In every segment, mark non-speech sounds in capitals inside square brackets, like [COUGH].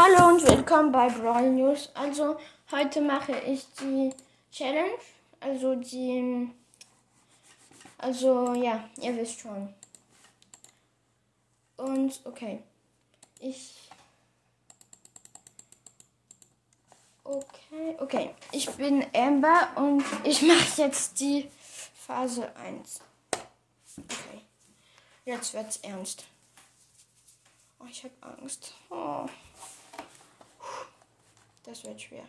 Hallo und willkommen bei Brawl News. Also heute mache ich die Challenge, also die, also ja, ihr wisst schon. Und okay, ich, okay, okay, ich bin Amber und ich mache jetzt die Phase 1. Okay, jetzt wird's ernst. Oh, ich habe Angst. Oh. Das wird schwer.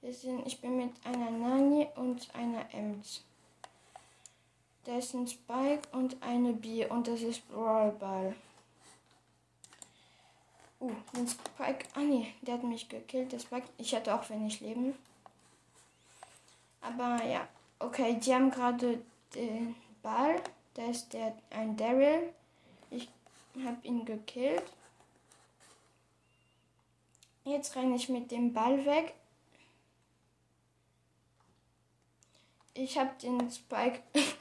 Wir sind, ich bin mit einer Nani und einer Ems. Da ist ein Spike und eine B und das ist Brawlball. Uh, ein Spike. Ah nee, der hat mich gekillt. Der Spike. Ich hatte auch wenig Leben. Aber ja. Okay, die haben gerade den Ball. Da ist der ein Daryl. Ich habe ihn gekillt. Jetzt renne ich mit dem Ball weg. Ich habe den Spike [LAUGHS]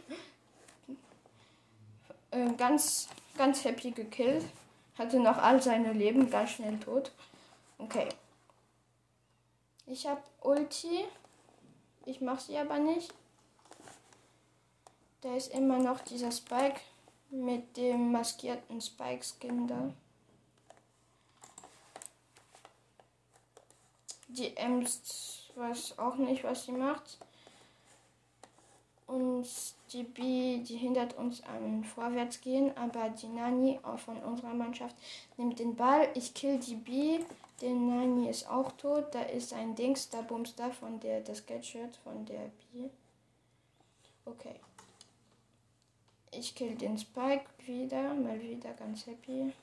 äh, ganz, ganz happy gekillt. Hatte noch all seine Leben, ganz schnell tot. Okay. Ich habe Ulti. Ich mache sie aber nicht. Da ist immer noch dieser Spike mit dem maskierten Spike-Skin da. Die Ems weiß auch nicht, was sie macht. Und die B, die hindert uns am Vorwärtsgehen, aber die Nani auch von unserer Mannschaft nimmt den Ball. Ich kill die B. Der Nani ist auch tot. Da ist ein Dings, da bums da von der, das Gadget von der B. Okay. Ich kill den Spike wieder, mal wieder ganz happy.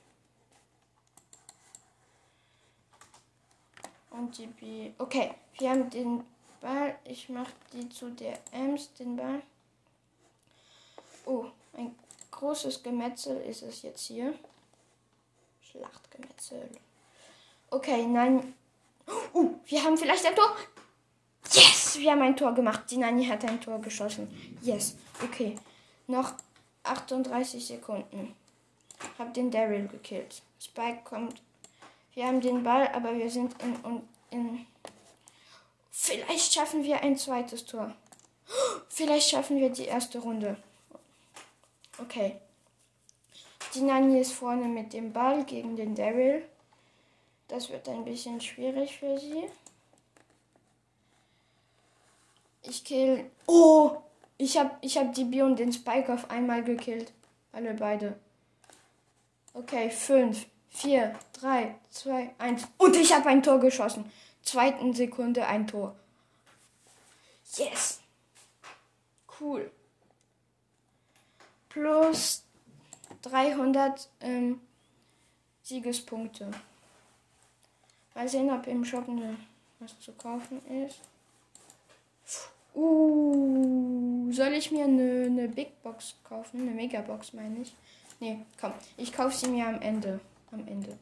Und die B. Okay, wir haben den Ball. Ich mache die zu der Ems, den Ball. Oh, ein großes Gemetzel ist es jetzt hier. Schlachtgemetzel. Okay, nein. Oh, wir haben vielleicht ein Tor. Yes, wir haben ein Tor gemacht. Die Nani hat ein Tor geschossen. Yes, okay. Noch 38 Sekunden. Hab den Daryl gekillt. Spike kommt. Wir haben den Ball, aber wir sind in, in, in. Vielleicht schaffen wir ein zweites Tor. Vielleicht schaffen wir die erste Runde. Okay. Die Nani ist vorne mit dem Ball gegen den Daryl. Das wird ein bisschen schwierig für sie. Ich kill. Oh! Ich hab, ich hab die B und den Spike auf einmal gekillt. Alle beide. Okay, 5, 4, 3, 2, 1. Und ich habe ein Tor geschossen. Zweiten Sekunde ein Tor. Yes. Cool. Plus 300 ähm, Siegespunkte. Mal sehen, ob im Shop was zu kaufen ist. Uh, soll ich mir eine, eine Big Box kaufen? Eine Megabox meine ich. Nee, komm. Ich kaufe sie mir am Ende. Am Ende.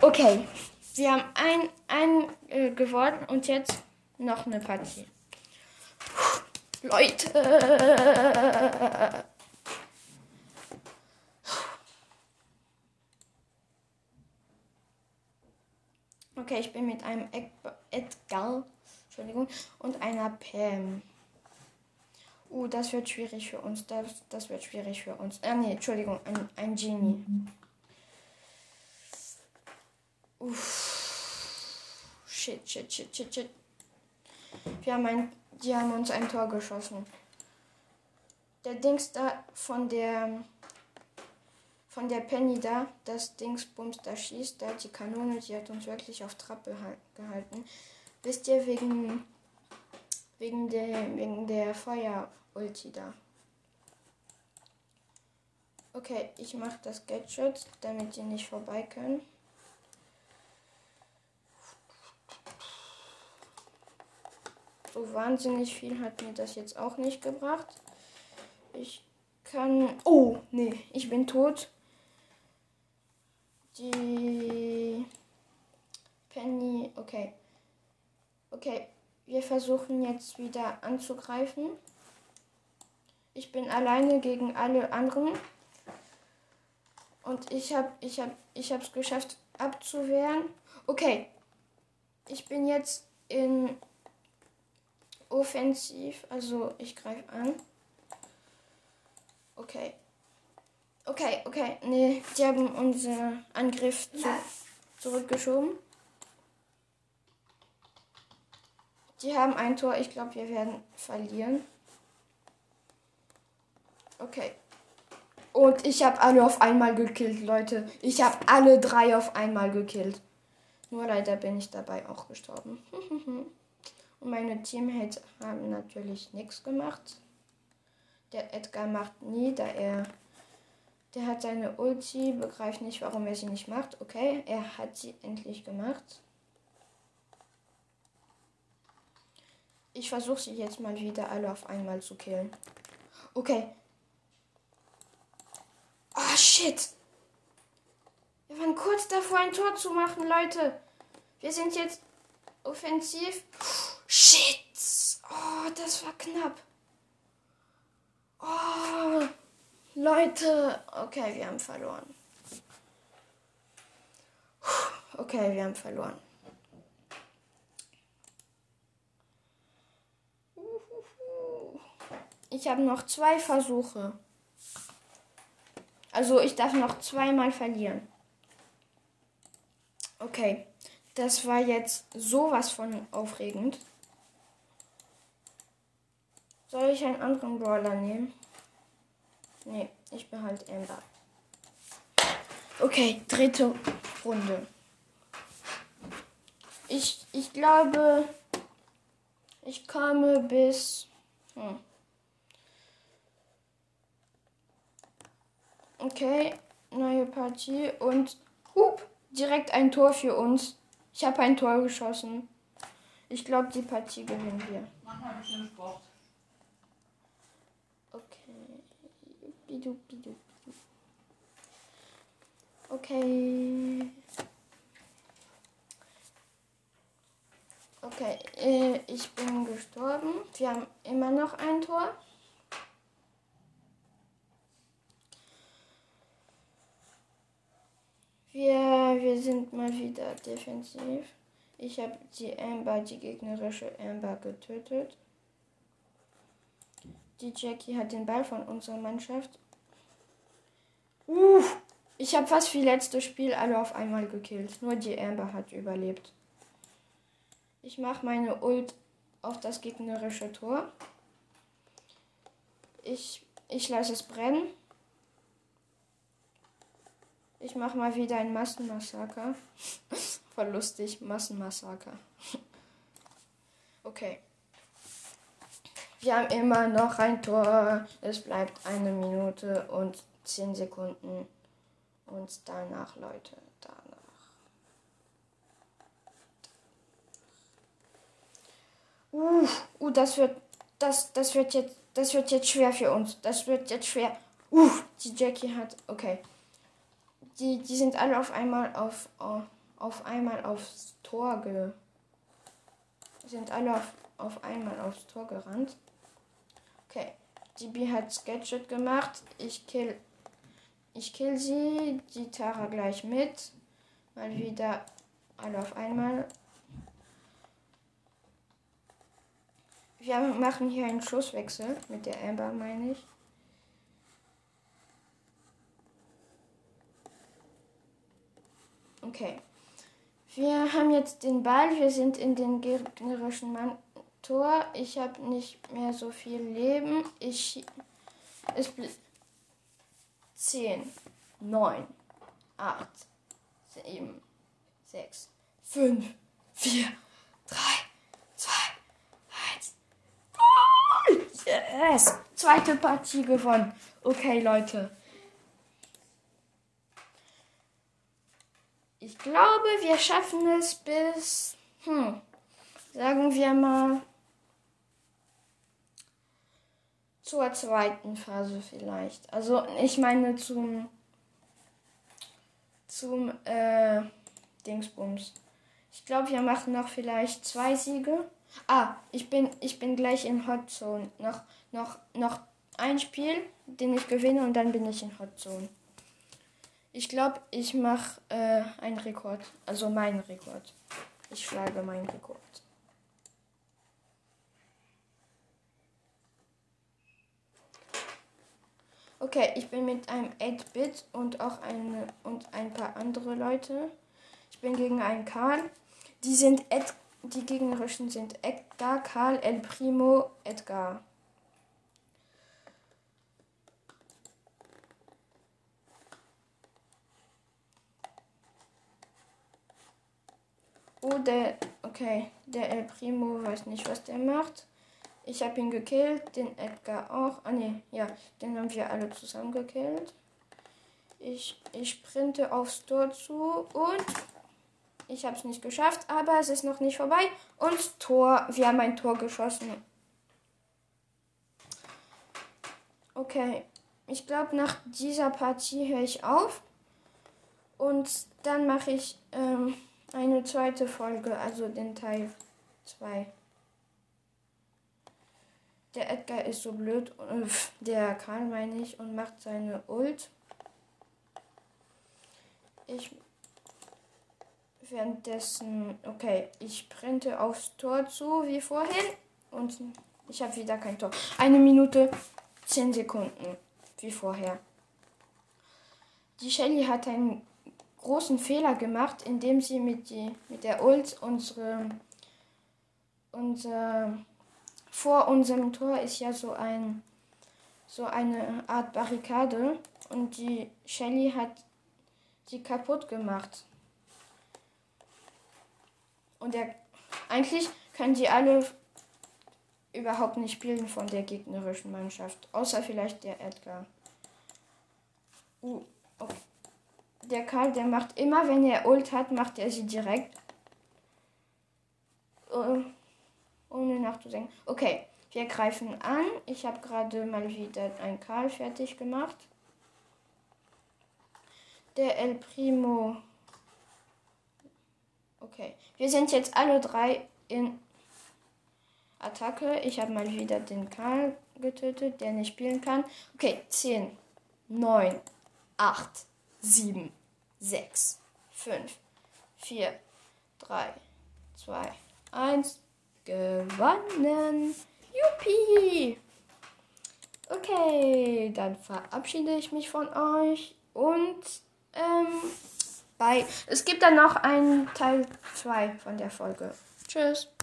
Okay. Wir haben ein, ein äh, geworden und jetzt noch eine Partie. Leute. Okay, ich bin mit einem Edgar Entschuldigung, und einer Pam. Uh, das wird schwierig für uns. Das, das wird schwierig für uns. Ah, nee, Entschuldigung, ein, ein Genie. Uff. Shit, shit, shit, shit, shit. Wir haben ein, die haben uns ein Tor geschossen. Der Dings da von der von der Penny da, das Dingsbums da schießt, da die Kanone, die hat uns wirklich auf Trab gehalten. Wisst ihr, wegen, wegen der, wegen der Feuer-Ulti da. Okay, ich mache das Gadget, damit die nicht vorbei können. So wahnsinnig viel hat mir das jetzt auch nicht gebracht. Ich kann... Oh, nee, ich bin tot. Die Penny... Okay. Okay, wir versuchen jetzt wieder anzugreifen. Ich bin alleine gegen alle anderen. Und ich habe ich hab, ich es geschafft abzuwehren. Okay. Ich bin jetzt in offensiv, also ich greife an. Okay. Okay, okay. Nee, die haben unseren Angriff zu, zurückgeschoben. Die haben ein Tor. Ich glaube, wir werden verlieren. Okay. Und ich habe alle auf einmal gekillt, Leute. Ich habe alle drei auf einmal gekillt. Nur leider bin ich dabei auch gestorben. [LAUGHS] Und meine Teammates haben natürlich nichts gemacht. Der Edgar macht nie, da er. Der hat seine Ulti, begreift nicht, warum er sie nicht macht. Okay, er hat sie endlich gemacht. Ich versuche sie jetzt mal wieder alle auf einmal zu killen. Okay, Oh, shit. Wir waren kurz davor, ein Tor zu machen, Leute. Wir sind jetzt offensiv. Shit. Oh, das war knapp. Oh, Leute. Okay, wir haben verloren. Okay, wir haben verloren. Ich habe noch zwei Versuche. Also ich darf noch zweimal verlieren. Okay, das war jetzt sowas von aufregend. Soll ich einen anderen Brawler nehmen? Nee, ich behalte Amber. Okay, dritte Runde. Ich, ich glaube, ich komme bis... Hm. Okay, neue Partie und hup, direkt ein Tor für uns. Ich habe ein Tor geschossen. Ich glaube, die Partie gewinnen wir. Mach mal ein bisschen Sport. Okay. Bidu, bidu, bidu. Okay. Okay, äh, ich bin gestorben. Wir haben immer noch ein Tor. Wir, wir sind mal wieder defensiv. Ich habe die Amber, die gegnerische Amber getötet. Die Jackie hat den Ball von unserer Mannschaft. Uff, ich habe fast wie letztes Spiel alle auf einmal gekillt. Nur die Amber hat überlebt. Ich mache meine Ult auf das gegnerische Tor. Ich, ich lasse es brennen. Ich mache mal wieder ein Massenmassaker. [LAUGHS] Voll lustig, Massenmassaker. [LAUGHS] okay. Wir haben immer noch ein Tor. Es bleibt eine Minute und zehn Sekunden. Und danach, Leute, danach. Uh, uh, das wird, das, das wird jetzt, das wird jetzt schwer für uns. Das wird jetzt schwer. Uh, die Jackie hat, okay die, die sind alle auf einmal auf, auf, einmal aufs Tor ge. Sind alle auf, auf einmal aufs Tor gerannt. Okay. Die B hat Sketchet gemacht. Ich kill. Ich kill sie. Die Tara gleich mit. Mal wieder alle auf einmal. Wir machen hier einen Schusswechsel mit der Amber, meine ich. Okay. Wir haben jetzt den Ball. Wir sind in den gegnerischen Tor. Ich habe nicht mehr so viel Leben. Ich. Es 10, 9, 8, 7, 6, 5, 4, 3, 2, 1. Yes! Zweite Partie gewonnen. Okay, Leute. Ich glaube, wir schaffen es bis, hm, sagen wir mal, zur zweiten Phase vielleicht. Also ich meine zum, zum äh, Dingsbums. Ich glaube, wir machen noch vielleicht zwei Siege. Ah, ich bin, ich bin gleich in Hot Zone. Noch, noch, noch ein Spiel, den ich gewinne und dann bin ich in Hot Zone. Ich glaube, ich mache äh, einen Rekord. Also meinen Rekord. Ich schlage meinen Rekord. Okay, ich bin mit einem 8-Bit und auch eine und ein paar andere Leute. Ich bin gegen einen Karl. Die sind Ed, die gegnerischen sind Edgar, Karl, El Primo, Edgar. Der, okay, der El Primo weiß nicht, was der macht. Ich habe ihn gekillt, den Edgar auch. Ah ne, ja, den haben wir alle zusammen gekillt. Ich, ich sprinte aufs Tor zu und ich habe es nicht geschafft, aber es ist noch nicht vorbei. Und Tor, wir haben ein Tor geschossen. Okay, ich glaube, nach dieser Partie höre ich auf. Und dann mache ich... Ähm, eine zweite Folge, also den Teil 2. Der Edgar ist so blöd, äh, der Karl meine ich, und macht seine Ult. Ich währenddessen, okay, ich sprinte aufs Tor zu, wie vorhin, und ich habe wieder kein Tor. Eine Minute, zehn Sekunden, wie vorher. Die Shelly hat einen großen Fehler gemacht, indem sie mit, die, mit der Ult unsere, unser, vor unserem Tor ist ja so ein so eine Art Barrikade und die Shelly hat sie kaputt gemacht. Und der, eigentlich können die alle überhaupt nicht spielen von der gegnerischen Mannschaft, außer vielleicht der Edgar. Uh, okay der Karl, der macht immer, wenn er Ult hat, macht er sie direkt. Uh, ohne nachzudenken. Okay, wir greifen an. Ich habe gerade mal wieder ein Karl fertig gemacht. Der El Primo. Okay, wir sind jetzt alle drei in Attacke. Ich habe mal wieder den Karl getötet, der nicht spielen kann. Okay, 10, 9, 8, 7, 6, 5, 4, 3, 2, 1. Gewonnen. Juppie. Okay, dann verabschiede ich mich von euch und ähm, bei. Es gibt dann noch einen Teil 2 von der Folge. Tschüss.